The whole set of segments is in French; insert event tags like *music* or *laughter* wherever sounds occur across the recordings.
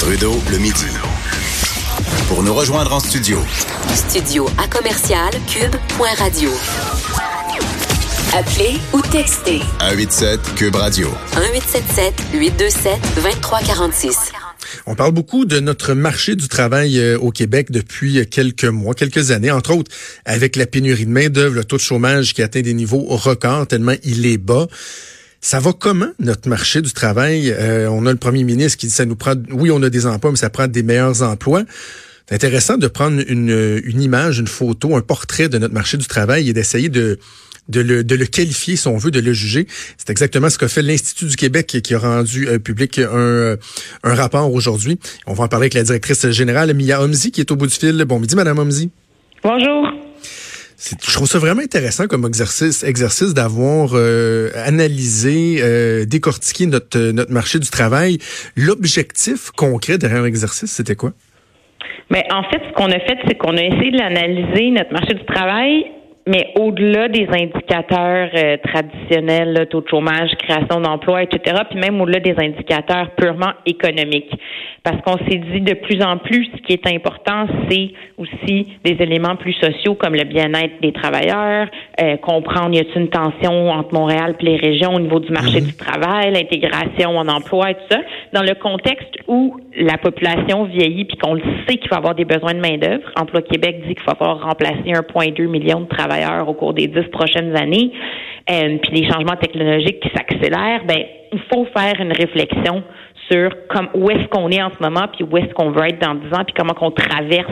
Trudeau, le midi. Pour nous rejoindre en studio. Studio à commercial cube.radio. Appelez ou textez 187 Cube Radio. 1877 827 2346. On parle beaucoup de notre marché du travail euh, au Québec depuis quelques mois, quelques années, entre autres avec la pénurie de main-d'œuvre, le taux de chômage qui atteint des niveaux records tellement il est bas. Ça va comment notre marché du travail? Euh, On a le premier ministre qui dit ça nous prend, oui, on a des emplois, mais ça prend des meilleurs emplois. C'est intéressant de prendre une, une image, une photo, un portrait de notre marché du travail et d'essayer de de le, de le qualifier, si on veut, de le juger. C'est exactement ce qu'a fait l'Institut du Québec qui a rendu euh, public un, euh, un rapport aujourd'hui. On va en parler avec la directrice générale, Mia Omzi, qui est au bout du fil. Bon midi, Madame Omzi. Bonjour. Je trouve ça vraiment intéressant comme exercice, d'avoir euh, analysé, euh, décortiqué notre, notre marché du travail. L'objectif concret derrière l'exercice, c'était quoi? Mais en fait, ce qu'on a fait, c'est qu'on a essayé de l'analyser, notre marché du travail, mais au-delà des indicateurs euh, traditionnels, là, taux de chômage, création d'emplois, etc., puis même au-delà des indicateurs purement économiques. Parce qu'on s'est dit de plus en plus, ce qui est important, c'est aussi des éléments plus sociaux comme le bien-être des travailleurs, euh, comprendre y a-t-il une tension entre Montréal et les régions au niveau du marché du travail, l'intégration en emploi et tout ça, dans le contexte où la population vieillit puis qu'on le sait qu'il va avoir des besoins de main-d'œuvre. Emploi Québec dit qu'il va falloir remplacer 1,2 million de travailleurs au cours des dix prochaines années, euh, puis les changements technologiques qui s'accélèrent, ben il faut faire une réflexion sur comme, où est-ce qu'on est en ce moment, puis où est-ce qu'on veut être dans 10 ans, puis comment qu'on traverse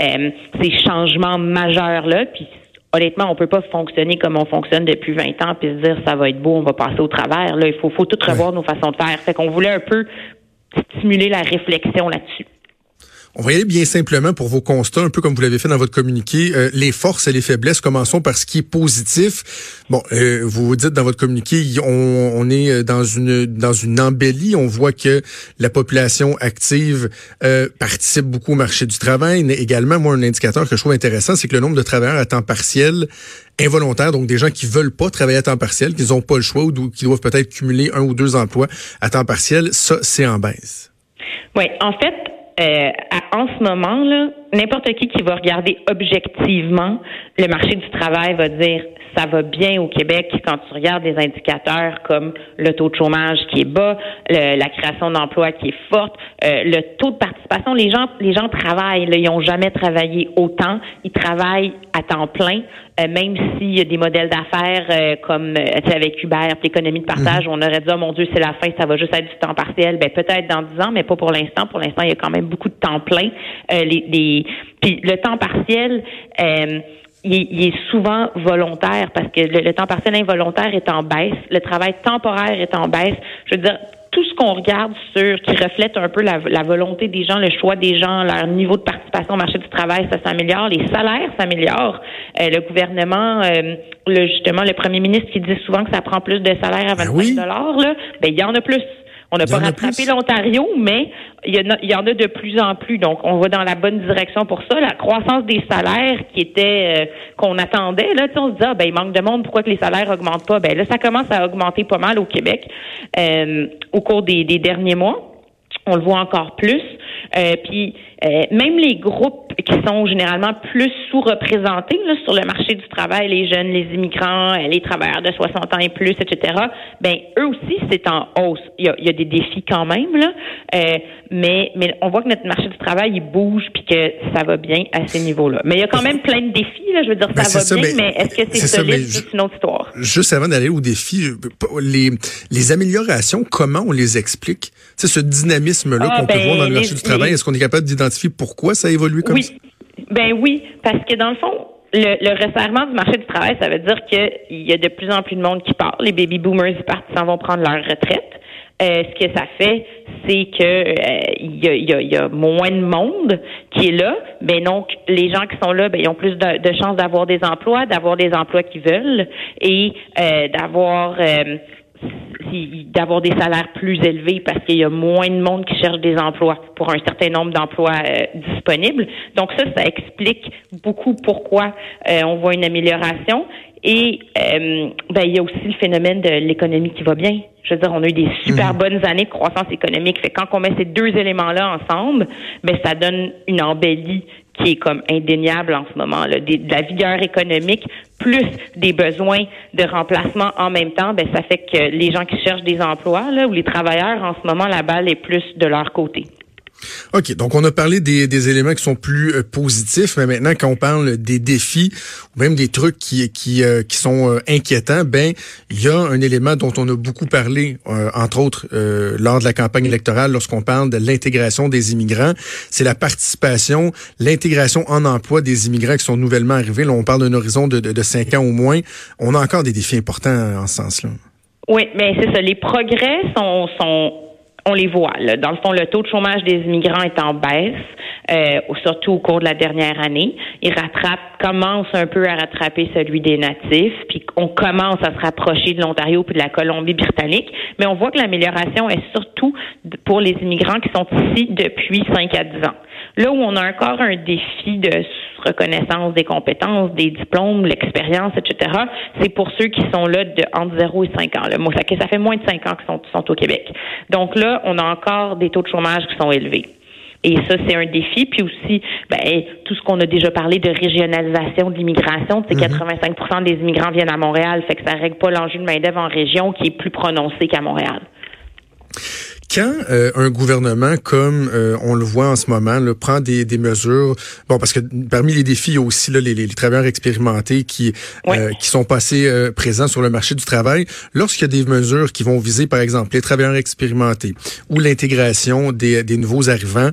euh, ces changements majeurs-là. Puis honnêtement, on peut pas fonctionner comme on fonctionne depuis 20 ans, puis se dire ça va être beau, on va passer au travers. Là, il faut, faut tout revoir nos façons de faire. Fait qu'on voulait un peu stimuler la réflexion là-dessus. On va y aller bien simplement pour vos constats, un peu comme vous l'avez fait dans votre communiqué, euh, les forces et les faiblesses. Commençons par ce qui est positif. Bon, euh, vous dites dans votre communiqué, on, on, est dans une dans une embellie. On voit que la population active euh, participe beaucoup au marché du travail. Mais également, moi, un indicateur que je trouve intéressant, c'est que le nombre de travailleurs à temps partiel involontaires, donc des gens qui veulent pas travailler à temps partiel, qui n'ont pas le choix ou qui doivent peut-être cumuler un ou deux emplois à temps partiel, ça, c'est en baisse. Oui, en fait, euh, en ce moment, là, n'importe qui qui va regarder objectivement le marché du travail va dire ça va bien au Québec quand tu regardes des indicateurs comme le taux de chômage qui est bas, le, la création d'emplois qui est forte, euh, le taux de participation. Les gens, les gens travaillent, là, ils n'ont jamais travaillé autant. Ils travaillent à temps plein, euh, même s'il y a des modèles d'affaires euh, comme avec Uber, l'économie de partage, on aurait dit oh mon Dieu c'est la fin, ça va juste être du temps partiel. Ben peut-être dans dix ans, mais pas pour l'instant. Pour l'instant, il y a quand même beaucoup de temps plein. les, les, puis le temps partiel il est, souvent volontaire parce que le, temps partiel involontaire est en baisse, le travail temporaire est en baisse. Je veux dire, tout ce qu'on regarde sur qui reflète un peu la, volonté des gens, le choix des gens, leur niveau de participation au marché du travail, ça s'améliore, les salaires s'améliorent. Euh, le gouvernement, euh, le, justement, le premier ministre qui dit souvent que ça prend plus de salaires à 25 ben dollars, là, ben il y en a plus. On n'a pas rattrapé l'Ontario, mais il y, en a, de plus en plus. Donc, on va dans la bonne direction pour ça. La croissance des salaires qui était euh, qu'on attendait, là, on se dit ah, ben il manque de monde, pourquoi que les salaires augmentent pas? Ben là, ça commence à augmenter pas mal au Québec euh, au cours des, des derniers mois. On le voit encore plus. Euh, puis euh, même les groupes qui sont généralement plus sous-représentés sur le marché du travail, les jeunes, les immigrants, euh, les travailleurs de 60 ans et plus, etc. Ben eux aussi c'est en hausse. Il y, a, il y a, des défis quand même là, euh, mais mais on voit que notre marché du travail il bouge puis que ça va bien à ces niveaux-là. Mais il y a quand même plein de défis là. Je veux dire ça va bien, mais, est-ce que c'est solide? C'est une autre histoire. Juste avant d'aller aux défis, les les améliorations, comment on les explique? C'est ce dynamisme là ah, qu'on peut ben, voir dans le marché du travail. Est-ce qu'on est capable d'identifier pourquoi ça évolue comme oui. Ben oui, parce que dans le fond, le, le, resserrement du marché du travail, ça veut dire qu'il y a de plus en plus de monde qui part. Les baby boomers, ils partent, s'en vont prendre leur retraite. Euh, ce que ça fait, c'est que euh, il y, a, y, a, moins de monde qui est là. Ben donc, les gens qui sont là, ben, ils ont plus de, de chances d'avoir des emplois, d'avoir des emplois qu'ils veulent et euh, d'avoir d'avoir des salaires plus élevés parce qu'il y a moins de monde qui cherche des emplois pour un certain nombre d'emplois euh, disponibles. Donc ça, ça explique beaucoup pourquoi euh, on voit une amélioration. Et euh, ben, il y a aussi le phénomène de l'économie qui va bien. je veux dire, on a eu des super mhm. bonnes années de croissance économique. Fait quand on met ces deux éléments-là ensemble, ben ça donne une embellie qui est comme indéniable en ce moment. De la vigueur économique plus des besoins de remplacement en même temps, ben ça fait que les gens qui cherchent des emplois là, ou les travailleurs en ce moment, la balle est plus de leur côté. OK, donc on a parlé des, des éléments qui sont plus euh, positifs, mais maintenant quand on parle des défis ou même des trucs qui qui, euh, qui sont euh, inquiétants, ben il y a un élément dont on a beaucoup parlé entre autres lors de la campagne électorale lorsqu'on parle de l'intégration des immigrants, c'est la participation, l'intégration en emploi des immigrants qui sont nouvellement arrivés. Là, on parle d'un horizon de, de, cinq ans au moins. On a encore des défis importants en ce sens-là. Oui, mais c'est ça. Les progrès sont, sont on les voit. Dans le fond, le taux de chômage des immigrants est en baisse, euh, surtout au cours de la dernière année. Il rattrape, commence un peu à rattraper celui des natifs, puis on commence à se rapprocher de l'Ontario puis de la Colombie-Britannique. Mais on voit que l'amélioration est surtout pour les immigrants qui sont ici depuis 5 à 10 ans. Là où on a encore un défi de reconnaissance des compétences, des diplômes, l'expérience, etc., c'est pour ceux qui sont là de entre 0 et 5 ans. Là. Moi, ça, ça fait moins de 5 ans qu'ils sont, sont au Québec. Donc là, on a encore des taux de chômage qui sont élevés. Et ça, c'est un défi. Puis aussi, ben, tout ce qu'on a déjà parlé de régionalisation de l'immigration, c'est 85 mm-hmm. des immigrants viennent à Montréal, fait que ça règle pas l'enjeu de main-d'œuvre en région qui est plus prononcé qu'à Montréal. Quand euh, un gouvernement, comme euh, on le voit en ce moment, là, prend des, des, mesures, bon, parce que parmi les défis, il y a aussi là, les, les, travailleurs expérimentés qui, euh, qui sont passés présents sur le marché du travail. Lorsqu'il y a des mesures qui vont viser, par exemple, les travailleurs expérimentés ou l'intégration des, des nouveaux arrivants,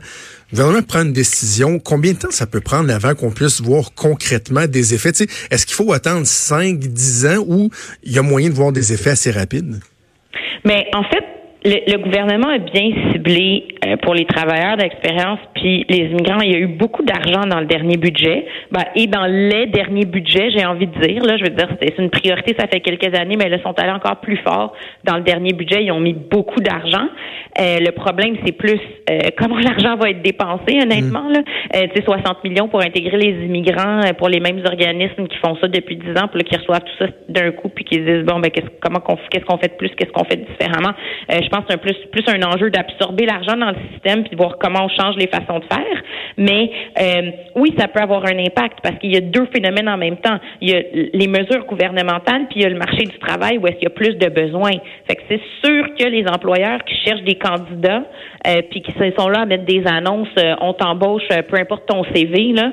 le gouvernement prend une décision. Combien de temps ça peut prendre avant qu'on puisse voir concrètement des effets? Est-ce qu'il faut attendre 5, 10 ans ou il y a moyen de voir des effets assez rapides? Mais en fait, le, gouvernement a bien ciblé euh, pour les travailleurs d'expérience puis les immigrants. Il y a eu beaucoup d'argent dans le dernier budget ben, et dans les derniers budgets, j'ai envie de dire. Là, je veux dire, c'est une priorité. Ça fait quelques années, mais là, ils sont allés encore plus fort dans le dernier budget. Ils ont mis beaucoup d'argent. Euh, le problème, c'est plus euh, comment *laughs* l'argent va être dépensé. Honnêtement, mmh. là, euh, tu sais, 60 millions pour intégrer les immigrants pour les mêmes organismes qui font ça depuis 10 ans, puis qui reçoivent tout ça d'un coup, puis qui disent bon, ben qu'est-ce comment qu'est-ce qu'on fait de plus, qu'est-ce qu'on fait différemment? Je pense que c'est un plus, plus un enjeu d'absorber l'argent dans le système puis de voir comment on change les façons de faire. Mais euh, oui, ça peut avoir un impact parce qu'il y a deux phénomènes en même temps. Il y a les mesures gouvernementales puis il y a le marché du travail où est-ce qu'il y a plus de besoins. Fait que c'est sûr que les employeurs qui cherchent des candidats euh, puis qui sont là à mettre des annonces, euh, on t'embauche, euh, peu importe ton CV, là,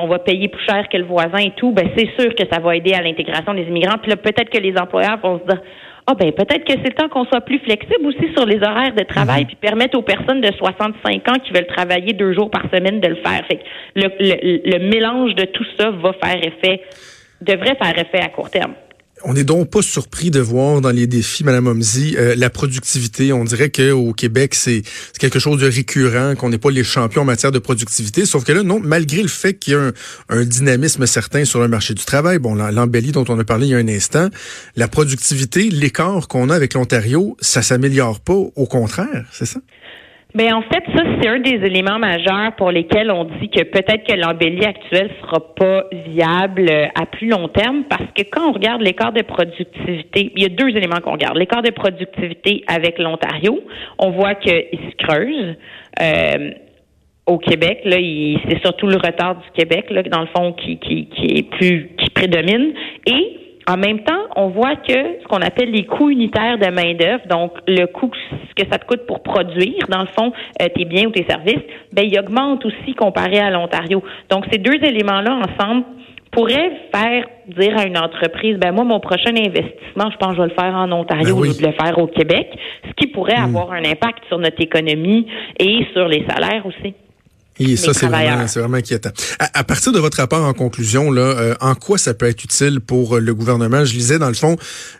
on va payer plus cher que le voisin et tout. Ben c'est sûr que ça va aider à l'intégration des immigrants. Puis là, peut-être que les employeurs vont se dire ah ben peut-être que c'est le temps qu'on soit plus flexible aussi sur les horaires de travail, mhm. puis permettre aux personnes de 65 ans qui veulent travailler deux jours par semaine de le faire. Fait le, le mélange de tout ça va faire effet, devrait faire effet à court terme. On n'est donc pas surpris de voir dans les défis, Madame Omzi, euh, la productivité. On dirait qu'au Québec, c'est quelque chose de récurrent, qu'on n'est pas les champions en matière de productivité. Sauf que là, non, malgré le fait qu'il y a un, dynamisme certain sur le marché du travail, bon, l'embellie dont on a parlé il y a un instant, la productivité, l'écart qu'on a avec l'Ontario, ça s'améliore pas. Au contraire, c'est ça? Mais ben, en fait, ça, c'est un des éléments majeurs pour lesquels on dit que peut-être que l'embellie actuelle sera pas viable euh, à plus long terme parce que quand on regarde l'écart de productivité, il y a deux éléments qu'on regarde. L'écart de productivité avec l'Ontario, on voit qu'il se creuse. Euh, au Québec, là, c'est surtout le retard du Québec, là, dans le fond, qui, qui, qui est plus qui prédomine. Et en même temps, on voit que ce qu'on appelle les coûts unitaires de main-d'œuvre, donc le coût que ça te coûte pour produire, dans le fond, euh, tes biens ou tes services, ben, il augmente aussi comparé à l'Ontario. Donc, ces deux éléments-là ensemble pourraient faire dire à une entreprise, ben moi, mon prochain investissement, je pense que je vais le faire en Ontario ou ben de le faire au Québec, ce qui pourrait hmm. avoir un impact sur notre économie et sur les salaires aussi. Et ça, c'est vraiment, vraiment inquiétant. À, partir de votre rapport en conclusion, là, euh, en quoi ça peut être utile pour euh, le gouvernement? Je lisais, dans le fond,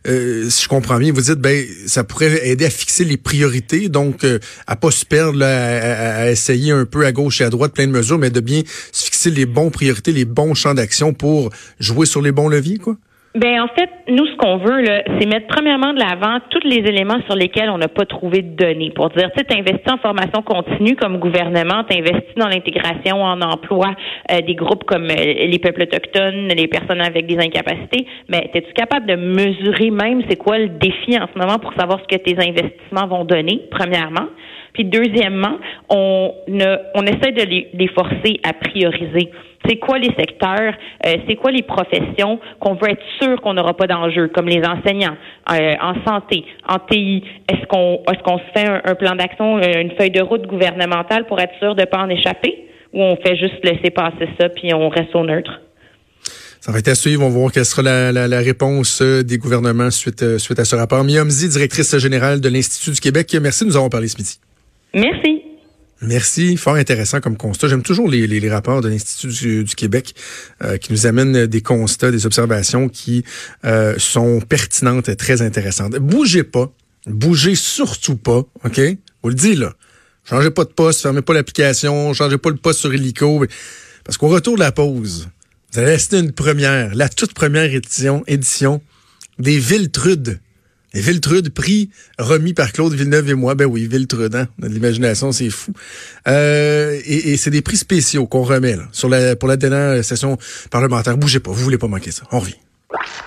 euh, si je comprends bien, vous dites, ben, ça pourrait aider à fixer les priorités, donc à pas se perdre, à, à, essayer un peu à gauche et à droite plein de mesures, mais de bien se fixer les bons priorités, les bons champs d'action pour jouer sur les bons leviers, quoi? Ben en fait, nous ce qu'on veut là, c'est mettre premièrement de l'avant tous les éléments sur lesquels on n'a pas trouvé de données pour dire tu investis en formation continue comme gouvernement, tu dans l'intégration en emploi euh, des groupes comme euh, les peuples autochtones, les personnes avec des incapacités, mais es-tu capable de mesurer même c'est quoi le défi en ce moment pour savoir ce que tes investissements vont donner premièrement? Puis deuxièmement, on, on essaie de les, forcer à prioriser. C'est quoi les secteurs, euh, c'est quoi les professions qu'on veut être sûr qu'on n'aura pas d'enjeu, comme les enseignants, euh, en santé, en TI. Est-ce qu'on est-ce qu'on se fait un, plan d'action, euh, une feuille de route gouvernementale pour être sûr de ne pas en échapper, ou on fait juste laisser passer ça puis on reste au neutre? Ça va être à suivre. On va voir quelle sera la, réponse des gouvernements suite, suite à ce rapport. Miomzi, directrice générale de l'Institut du Québec, merci de nous avons parlé ce midi. Merci. Merci, fort intéressant comme constat. J'aime toujours les, rapports de l'Institut du, Québec euh, qui nous amènent des constats, des observations qui euh, sont pertinentes et très intéressantes. Bougez pas, bougez surtout pas, OK? Vous le dis là. Changez pas de poste, fermez pas l'application, changez pas le poste sur Helico. Parce qu'au retour de la pause, vous allez assister une première, la toute première édition, édition des Villetrudes. Et Viltrude, prix remis par Claude Villeneuve et moi. Ben oui, Viltrude, hein? L'imagination, c'est fou. Euh, et, c'est des prix spéciaux qu'on remet là, sur la, pour la dernière session parlementaire. Bougez pas, vous voulez pas manquer ça. On revient.